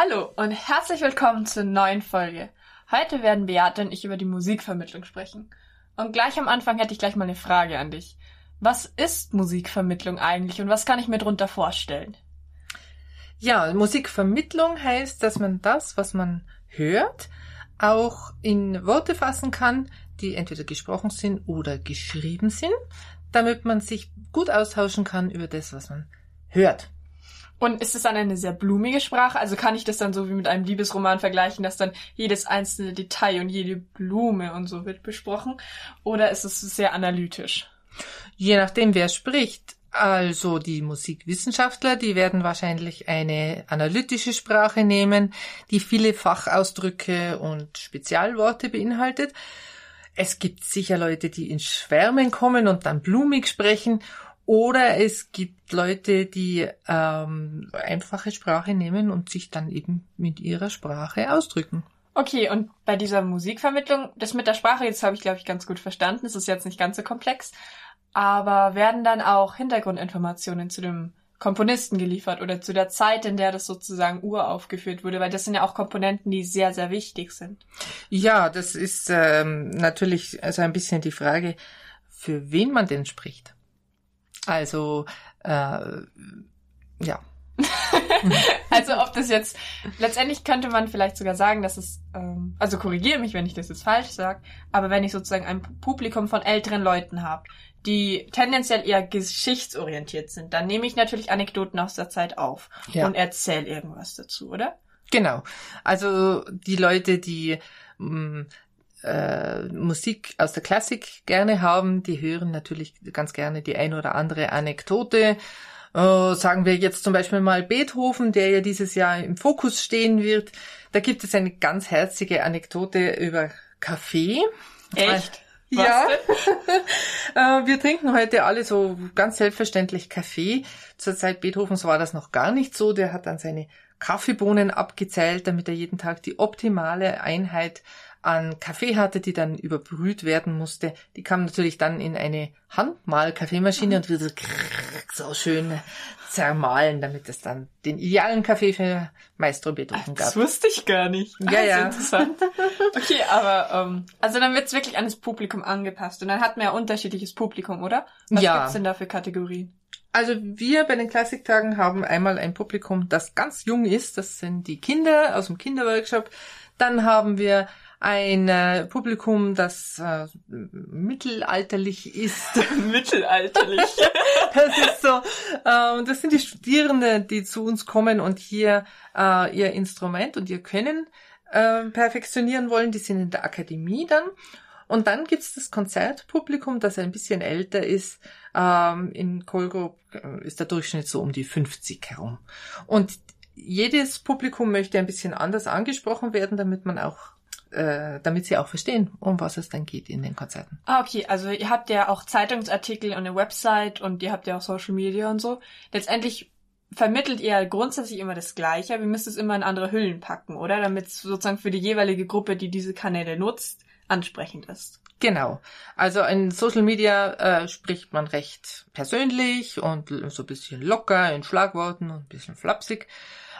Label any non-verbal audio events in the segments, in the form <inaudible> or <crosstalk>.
Hallo und herzlich willkommen zur neuen Folge. Heute werden Beate und ich über die Musikvermittlung sprechen. Und gleich am Anfang hätte ich gleich mal eine Frage an dich. Was ist Musikvermittlung eigentlich und was kann ich mir darunter vorstellen? Ja, Musikvermittlung heißt, dass man das, was man hört, auch in Worte fassen kann, die entweder gesprochen sind oder geschrieben sind, damit man sich gut austauschen kann über das, was man hört. Und ist es dann eine sehr blumige Sprache? Also kann ich das dann so wie mit einem Liebesroman vergleichen, dass dann jedes einzelne Detail und jede Blume und so wird besprochen? Oder ist es sehr analytisch? Je nachdem, wer spricht. Also die Musikwissenschaftler, die werden wahrscheinlich eine analytische Sprache nehmen, die viele Fachausdrücke und Spezialworte beinhaltet. Es gibt sicher Leute, die in Schwärmen kommen und dann blumig sprechen. Oder es gibt Leute, die ähm, einfache Sprache nehmen und sich dann eben mit ihrer Sprache ausdrücken. Okay, und bei dieser Musikvermittlung, das mit der Sprache, jetzt habe ich, glaube ich, ganz gut verstanden. Es ist jetzt nicht ganz so komplex. Aber werden dann auch Hintergrundinformationen zu dem Komponisten geliefert oder zu der Zeit, in der das sozusagen uraufgeführt wurde, weil das sind ja auch Komponenten, die sehr, sehr wichtig sind. Ja, das ist ähm, natürlich also ein bisschen die Frage, für wen man denn spricht. Also, äh, ja. <laughs> also ob das jetzt, letztendlich könnte man vielleicht sogar sagen, dass es, ähm, also korrigiere mich, wenn ich das jetzt falsch sage, aber wenn ich sozusagen ein Publikum von älteren Leuten habe, die tendenziell eher geschichtsorientiert sind, dann nehme ich natürlich Anekdoten aus der Zeit auf ja. und erzähle irgendwas dazu, oder? Genau. Also die Leute, die mh, mm, äh, Musik aus der Klassik gerne haben, die hören natürlich ganz gerne die ein oder andere Anekdote. Äh, sagen wir jetzt zum Beispiel mal Beethoven, der ja dieses Jahr im Fokus stehen wird. Da gibt es eine ganz herzige Anekdote über Kaffee. Echt? Was ja, <laughs> äh, wir trinken heute alle so ganz selbstverständlich Kaffee. Zur Zeit Beethovens war das noch gar nicht so. Der hat dann seine Kaffeebohnen abgezählt, damit er jeden Tag die optimale Einheit an Kaffee hatte, die dann überbrüht werden musste. Die kam natürlich dann in eine Handmal-Kaffeemaschine und wird so schön zermahlen, damit es dann den idealen Kaffee für Maestro Beethoven gab. Das wusste ich gar nicht. Ja, ja. Interessant. Okay, aber ähm, also dann wird es wirklich an das Publikum angepasst und dann hat man ja unterschiedliches Publikum, oder? Was ja. gibt's denn da für Kategorien? Also wir bei den Klassiktagen haben einmal ein Publikum, das ganz jung ist. Das sind die Kinder aus dem Kinderworkshop. Dann haben wir ein äh, Publikum, das äh, mittelalterlich ist. <laughs> <laughs> mittelalterlich. das ist so. Äh, das sind die Studierenden, die zu uns kommen und hier äh, ihr Instrument und ihr Können äh, perfektionieren wollen. Die sind in der Akademie dann. Und dann gibt's das Konzertpublikum, das ein bisschen älter ist. Ähm, in Kolgrup äh, ist der Durchschnitt so um die 50 herum. Und jedes Publikum möchte ein bisschen anders angesprochen werden, damit man auch äh, damit sie auch verstehen, um was es dann geht in den Konzerten. Ah, okay. Also ihr habt ja auch Zeitungsartikel und eine Website und ihr habt ja auch Social Media und so. Letztendlich vermittelt ihr grundsätzlich immer das Gleiche. Wir müssen es immer in andere Hüllen packen, oder? Damit es sozusagen für die jeweilige Gruppe, die diese Kanäle nutzt, ansprechend ist. Genau. Also in Social Media äh, spricht man recht persönlich und so ein bisschen locker in Schlagworten und ein bisschen flapsig.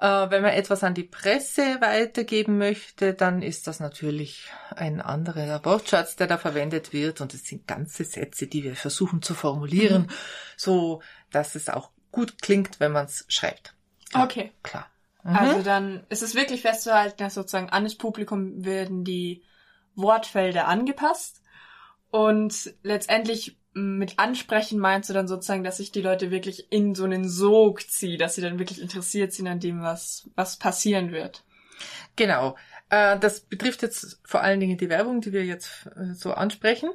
Äh, wenn man etwas an die Presse weitergeben möchte, dann ist das natürlich ein anderer Wortschatz, der da verwendet wird. Und es sind ganze Sätze, die wir versuchen zu formulieren, mhm. so dass es auch gut klingt, wenn man es schreibt. Ja, okay. Klar. Mhm. Also dann ist es wirklich festzuhalten, dass sozusagen an das Publikum werden die Wortfelder angepasst und letztendlich mit ansprechen meinst du dann sozusagen, dass ich die Leute wirklich in so einen Sog ziehe, dass sie dann wirklich interessiert sind an dem, was, was passieren wird? Genau. Äh, das betrifft jetzt vor allen Dingen die Werbung, die wir jetzt äh, so ansprechen.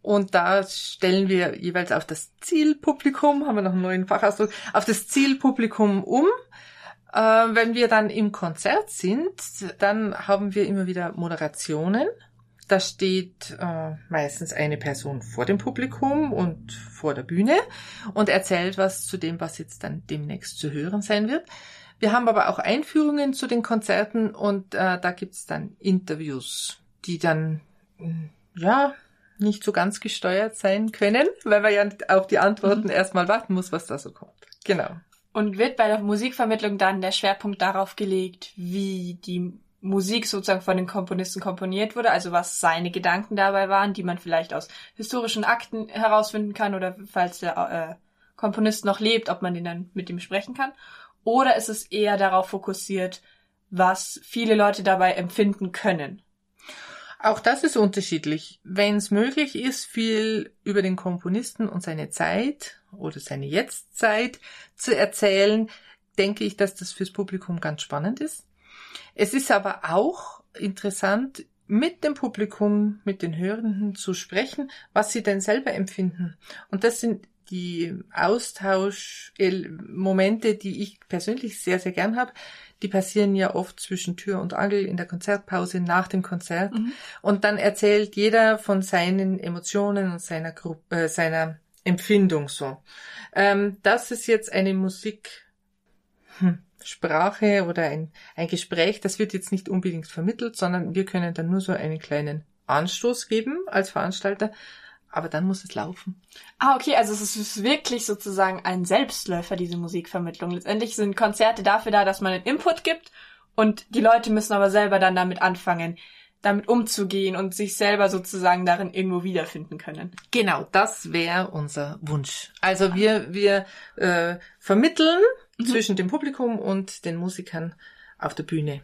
Und da stellen wir jeweils auf das Zielpublikum, haben wir noch einen neuen Fachausdruck, auf das Zielpublikum um. Äh, wenn wir dann im Konzert sind, dann haben wir immer wieder Moderationen. Da steht äh, meistens eine Person vor dem Publikum und vor der Bühne und erzählt was zu dem, was jetzt dann demnächst zu hören sein wird. Wir haben aber auch Einführungen zu den Konzerten und äh, da gibt's dann Interviews, die dann hm, ja nicht so ganz gesteuert sein können, weil man ja auf die Antworten mhm. erstmal warten muss, was da so kommt. Genau. Und wird bei der Musikvermittlung dann der Schwerpunkt darauf gelegt, wie die Musik sozusagen von den Komponisten komponiert wurde, also was seine Gedanken dabei waren, die man vielleicht aus historischen Akten herausfinden kann oder falls der äh, Komponist noch lebt, ob man den dann mit ihm sprechen kann? Oder ist es eher darauf fokussiert, was viele Leute dabei empfinden können? Auch das ist unterschiedlich. Wenn es möglich ist, viel über den Komponisten und seine Zeit oder seine Jetztzeit zu erzählen, denke ich, dass das fürs Publikum ganz spannend ist. Es ist aber auch interessant, mit dem Publikum, mit den Hörenden zu sprechen, was sie denn selber empfinden. Und das sind die Austauschmomente, die ich persönlich sehr, sehr gern habe, die passieren ja oft zwischen Tür und Angel in der Konzertpause nach dem Konzert. Mhm. Und dann erzählt jeder von seinen Emotionen und seiner Gruppe, äh, seiner Empfindung so. Ähm, das ist jetzt eine Musik, hm, Sprache oder ein, ein Gespräch, das wird jetzt nicht unbedingt vermittelt, sondern wir können dann nur so einen kleinen Anstoß geben als Veranstalter aber dann muss es laufen. Ah, okay, also es ist wirklich sozusagen ein Selbstläufer, diese Musikvermittlung. Letztendlich sind Konzerte dafür da, dass man einen Input gibt und die Leute müssen aber selber dann damit anfangen, damit umzugehen und sich selber sozusagen darin irgendwo wiederfinden können. Genau, das wäre unser Wunsch. Also wir, wir äh, vermitteln mhm. zwischen dem Publikum und den Musikern auf der Bühne.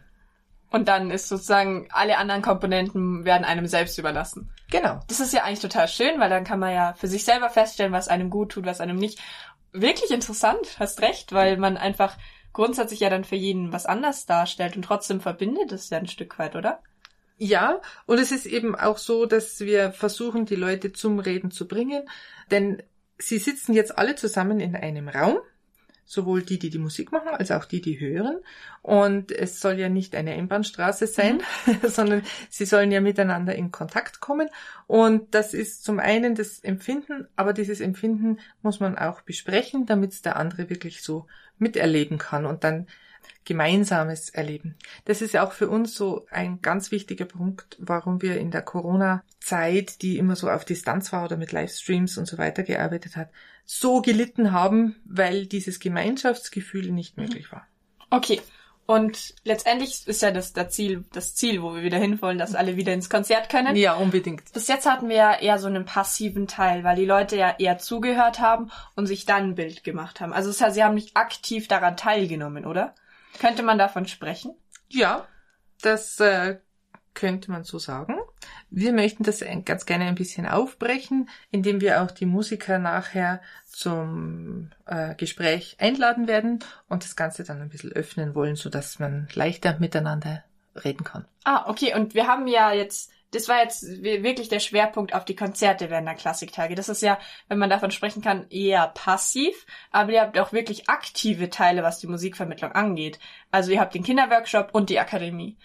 Und dann ist sozusagen alle anderen Komponenten werden einem selbst überlassen. Genau. Das ist ja eigentlich total schön, weil dann kann man ja für sich selber feststellen, was einem gut tut, was einem nicht. Wirklich interessant, hast recht, weil man einfach grundsätzlich ja dann für jeden was anders darstellt und trotzdem verbindet es ja ein Stück weit, oder? Ja, und es ist eben auch so, dass wir versuchen, die Leute zum Reden zu bringen, denn sie sitzen jetzt alle zusammen in einem Raum sowohl die, die die Musik machen, als auch die, die hören. Und es soll ja nicht eine Einbahnstraße sein, mhm. <laughs> sondern sie sollen ja miteinander in Kontakt kommen. Und das ist zum einen das Empfinden, aber dieses Empfinden muss man auch besprechen, damit es der andere wirklich so miterleben kann und dann gemeinsames Erleben. Das ist ja auch für uns so ein ganz wichtiger Punkt, warum wir in der Corona-Zeit, die immer so auf Distanz war oder mit Livestreams und so weiter gearbeitet hat, so gelitten haben, weil dieses Gemeinschaftsgefühl nicht möglich war. Okay. Und letztendlich ist ja das, das Ziel, das Ziel, wo wir wieder hinwollen, dass alle wieder ins Konzert können. Ja, unbedingt. Bis jetzt hatten wir ja eher so einen passiven Teil, weil die Leute ja eher zugehört haben und sich dann ein Bild gemacht haben. Also das heißt, sie haben nicht aktiv daran teilgenommen, oder? Könnte man davon sprechen? Ja, das äh, könnte man so sagen. Wir möchten das ganz gerne ein bisschen aufbrechen, indem wir auch die Musiker nachher zum äh, Gespräch einladen werden und das Ganze dann ein bisschen öffnen wollen, so dass man leichter miteinander reden kann. Ah, okay. Und wir haben ja jetzt, das war jetzt wirklich der Schwerpunkt auf die Konzerte während der Klassiktage. Das ist ja, wenn man davon sprechen kann, eher passiv, aber ihr habt auch wirklich aktive Teile, was die Musikvermittlung angeht. Also ihr habt den Kinderworkshop und die Akademie.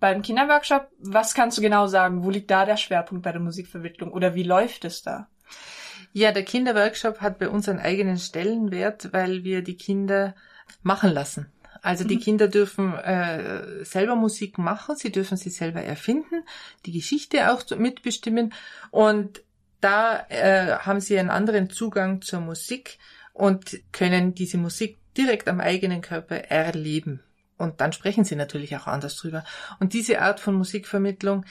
Beim Kinderworkshop, was kannst du genau sagen? Wo liegt da der Schwerpunkt bei der Musikvermittlung oder wie läuft es da? Ja, der Kinderworkshop hat bei uns einen eigenen Stellenwert, weil wir die Kinder machen lassen. Also die mhm. Kinder dürfen äh, selber Musik machen, sie dürfen sie selber erfinden, die Geschichte auch mitbestimmen und da äh, haben sie einen anderen Zugang zur Musik und können diese Musik direkt am eigenen Körper erleben. Und dann sprechen sie natürlich auch anders drüber. Und diese Art von Musikvermittlung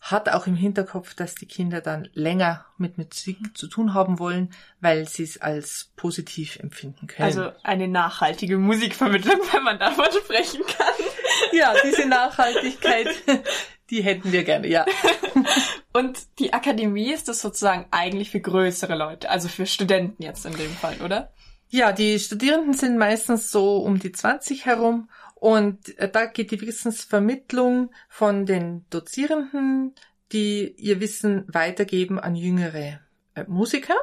hat auch im Hinterkopf, dass die Kinder dann länger mit Musik zu tun haben wollen, weil sie es als positiv empfinden können. Also eine nachhaltige Musikvermittlung, wenn man davon sprechen kann. <laughs> Ja, diese Nachhaltigkeit, <laughs> die hätten wir gerne, ja. <laughs> Und die Akademie ist das sozusagen eigentlich für größere Leute, also für Studenten jetzt in dem Fall, oder? Ja, die Studierenden sind meistens so um die 20 herum Und äh, da geht die Wissensvermittlung von den Dozierenden, die ihr Wissen weitergeben an jüngere äh, Musiker.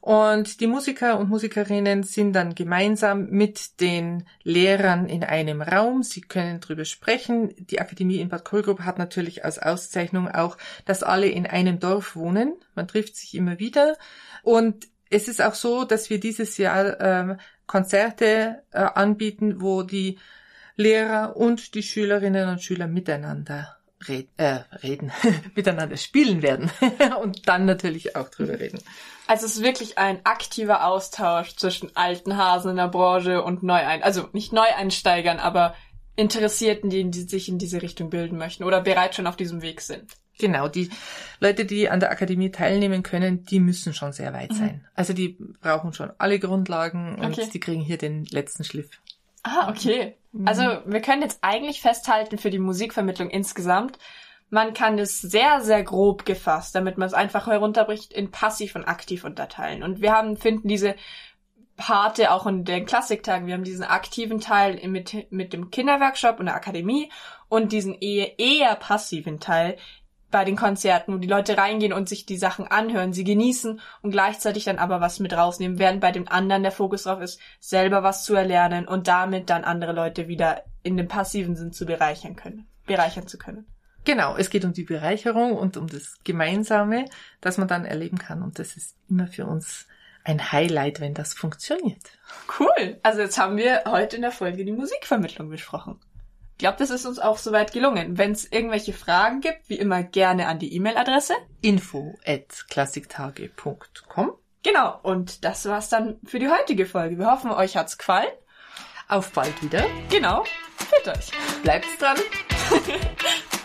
Und die Musiker und Musikerinnen sind dann gemeinsam mit den Lehrern in einem Raum. Sie können drüber sprechen. Die Akademie in Bad Kohlgrub hat natürlich als Auszeichnung auch, dass alle in einem Dorf wohnen. Man trifft sich immer wieder. Und es ist auch so, dass wir dieses Jahr ähm, Konzerte äh, anbieten, wo die Lehrer und die Schülerinnen und Schüler miteinander red, äh, reden, <laughs> miteinander spielen werden <laughs> und dann natürlich auch drüber reden. Also es ist wirklich ein aktiver Austausch zwischen alten Hasen in der Branche und Neuein, also nicht Neueinsteigern, aber Interessierten, die, die sich in diese Richtung bilden möchten oder bereits schon auf diesem Weg sind. Genau, die Leute, die an der Akademie teilnehmen können, die müssen schon sehr weit mhm. sein. Also die brauchen schon alle Grundlagen und okay. die kriegen hier den letzten Schliff. Ah, okay. Mhm. Also wir können jetzt eigentlich festhalten für die Musikvermittlung insgesamt, man kann es sehr, sehr grob gefasst, damit man es einfach herunterbricht, in passiv und aktiv unterteilen. Und wir haben, finden diese Parte auch in den Klassiktagen. Wir haben diesen aktiven Teil mit, mit dem Kinderworkshop und der Akademie und diesen eher, eher passiven Teil bei den Konzerten, wo die Leute reingehen und sich die Sachen anhören, sie genießen und gleichzeitig dann aber was mit rausnehmen, während bei dem anderen der Fokus drauf ist, selber was zu erlernen und damit dann andere Leute wieder in dem passiven Sinn zu bereichern können, bereichern zu können. Genau, es geht um die Bereicherung und um das Gemeinsame, das man dann erleben kann. Und das ist immer für uns ein Highlight, wenn das funktioniert. Cool. Also jetzt haben wir heute in der Folge die Musikvermittlung besprochen. Ich glaube, das ist uns auch soweit gelungen. Wenn es irgendwelche Fragen gibt, wie immer gerne an die E-Mail-Adresse info at klassiktage.com. Genau, und das war's dann für die heutige Folge. Wir hoffen, euch hat's gefallen. Auf bald wieder. Genau. Fit euch. Bleibt dran. <laughs>